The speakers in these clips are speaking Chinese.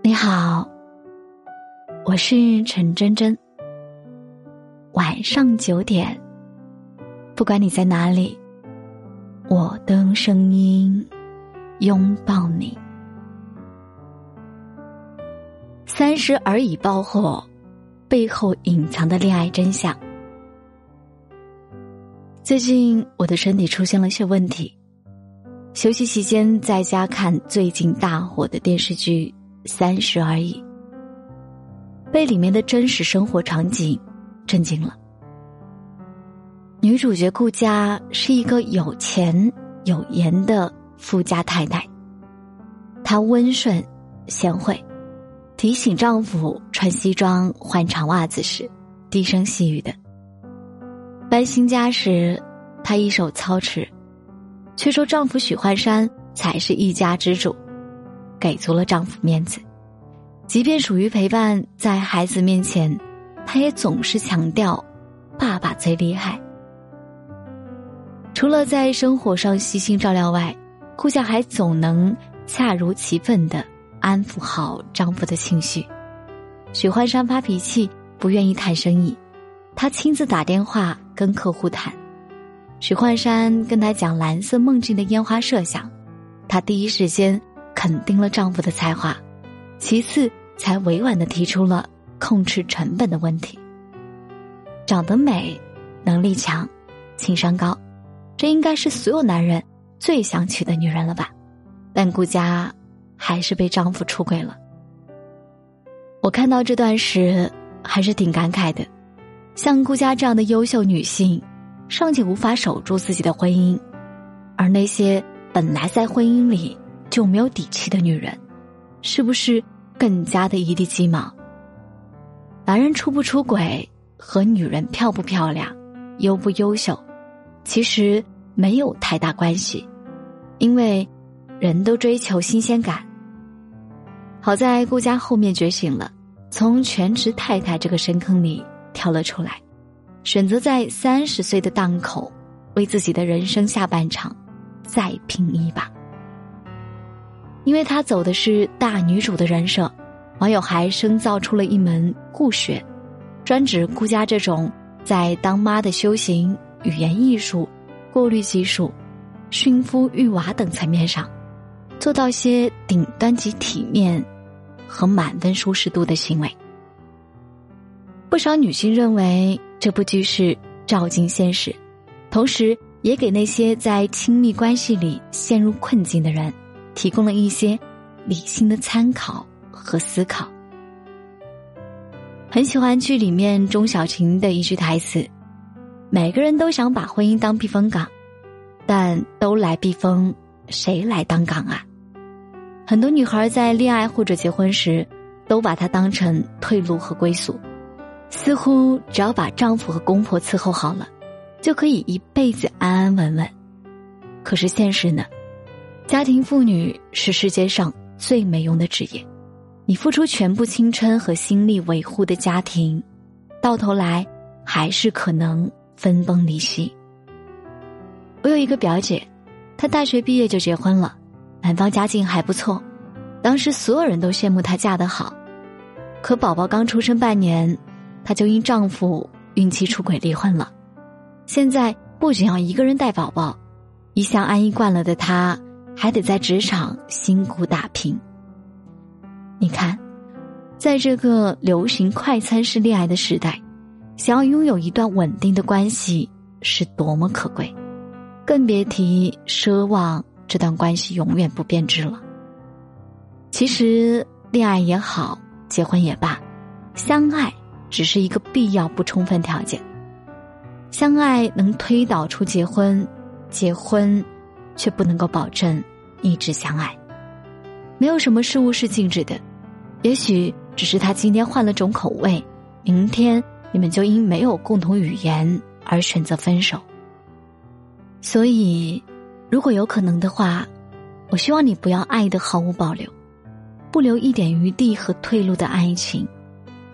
你好，我是陈真真。晚上九点，不管你在哪里，我都用声音拥抱你。三十而已爆火，背后隐藏的恋爱真相。最近我的身体出现了些问题，休息期间在家看最近大火的电视剧。三十而已，被里面的真实生活场景震惊了。女主角顾佳是一个有钱有颜的富家太太，她温顺贤惠，提醒丈夫穿西装换长袜子时低声细语的；搬新家时，她一手操持，却说丈夫许幻山才是一家之主。给足了丈夫面子，即便属于陪伴，在孩子面前，她也总是强调爸爸最厉害。除了在生活上悉心照料外，顾家还总能恰如其分的安抚好丈夫的情绪。许幻山发脾气，不愿意谈生意，她亲自打电话跟客户谈。许幻山跟他讲蓝色梦境的烟花设想，他第一时间。肯定了丈夫的才华，其次才委婉的提出了控制成本的问题。长得美，能力强，情商高，这应该是所有男人最想娶的女人了吧？但顾佳还是被丈夫出轨了。我看到这段时还是挺感慨的，像顾佳这样的优秀女性，尚且无法守住自己的婚姻，而那些本来在婚姻里。就没有底气的女人，是不是更加的一地鸡毛？男人出不出轨和女人漂不漂亮、优不优秀，其实没有太大关系，因为人都追求新鲜感。好在顾家后面觉醒了，从全职太太这个深坑里跳了出来，选择在三十岁的档口，为自己的人生下半场再拼一把。因为她走的是大女主的人设，网友还深造出了一门顾学，专指顾家这种在当妈的修行、语言艺术、过滤技术、驯夫育娃等层面上，做到些顶端级体面和满分舒适度的行为。不少女性认为这部剧是照进现实，同时也给那些在亲密关系里陷入困境的人。提供了一些理性的参考和思考。很喜欢剧里面钟小琴的一句台词：“每个人都想把婚姻当避风港，但都来避风，谁来当港啊？”很多女孩在恋爱或者结婚时，都把它当成退路和归宿，似乎只要把丈夫和公婆伺候好了，就可以一辈子安安稳稳。可是现实呢？家庭妇女是世界上最没用的职业，你付出全部青春和心力维护的家庭，到头来还是可能分崩离析。我有一个表姐，她大学毕业就结婚了，男方家境还不错，当时所有人都羡慕她嫁得好，可宝宝刚出生半年，她就因丈夫孕期出轨离婚了。现在不仅要一个人带宝宝，一向安逸惯了的她。还得在职场辛苦打拼。你看，在这个流行快餐式恋爱的时代，想要拥有一段稳定的关系是多么可贵，更别提奢望这段关系永远不变质了。其实，恋爱也好，结婚也罢，相爱只是一个必要不充分条件。相爱能推导出结婚，结婚。却不能够保证一直相爱。没有什么事物是静止的，也许只是他今天换了种口味，明天你们就因没有共同语言而选择分手。所以，如果有可能的话，我希望你不要爱的毫无保留，不留一点余地和退路的爱情，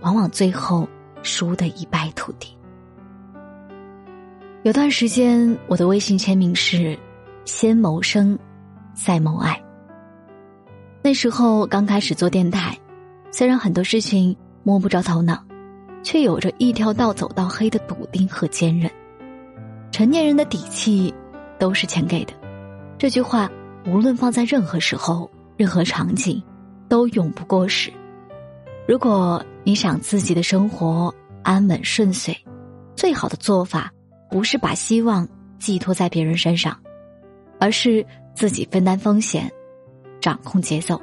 往往最后输得一败涂地。有段时间，我的微信签名是。先谋生，再谋爱。那时候刚开始做电台，虽然很多事情摸不着头脑，却有着一条道走到黑的笃定和坚韧。成年人的底气都是钱给的，这句话无论放在任何时候、任何场景，都永不过时。如果你想自己的生活安稳顺遂，最好的做法不是把希望寄托在别人身上，而是自己分担风险，掌控节奏。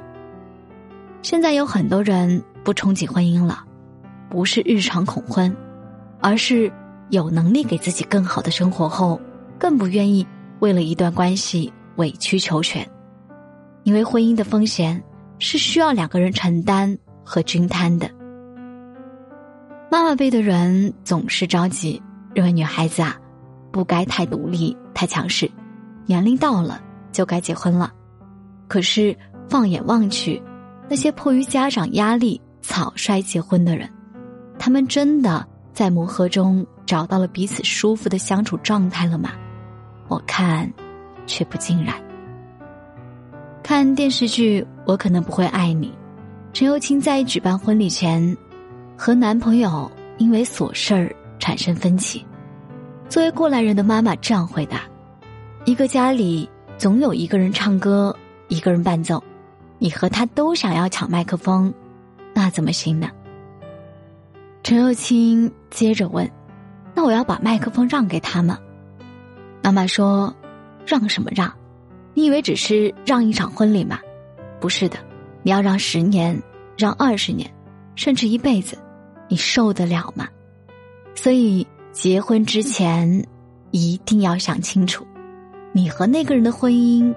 现在有很多人不憧憬婚姻了，不是日常恐婚，而是有能力给自己更好的生活后，更不愿意为了一段关系委曲求全，因为婚姻的风险是需要两个人承担和均摊的。妈妈辈的人总是着急，认为女孩子啊，不该太独立、太强势，年龄到了就该结婚了。可是放眼望去。那些迫于家长压力草率结婚的人，他们真的在磨合中找到了彼此舒服的相处状态了吗？我看，却不尽然。看电视剧《我可能不会爱你》，陈又青在举办婚礼前，和男朋友因为琐事儿产生分歧。作为过来人的妈妈这样回答：“一个家里总有一个人唱歌，一个人伴奏。”你和他都想要抢麦克风，那怎么行呢？陈又青接着问：“那我要把麦克风让给他吗？”妈妈说：“让什么让？你以为只是让一场婚礼吗？不是的，你要让十年，让二十年，甚至一辈子，你受得了吗？所以结婚之前一定要想清楚，你和那个人的婚姻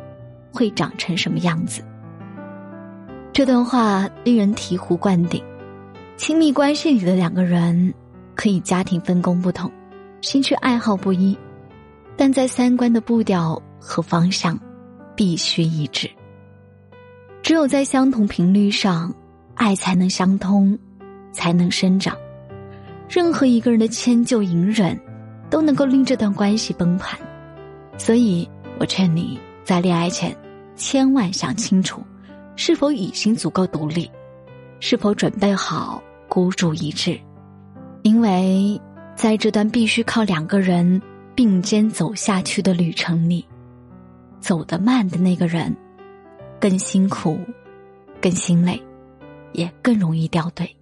会长成什么样子。”这段话令人醍醐灌顶。亲密关系里的两个人，可以家庭分工不同，兴趣爱好不一，但在三观的步调和方向，必须一致。只有在相同频率上，爱才能相通，才能生长。任何一个人的迁就隐忍，都能够令这段关系崩盘。所以我劝你在恋爱前，千万想清楚。是否已经足够独立？是否准备好孤注一掷？因为在这段必须靠两个人并肩走下去的旅程里，走得慢的那个人更辛苦、更心累，也更容易掉队。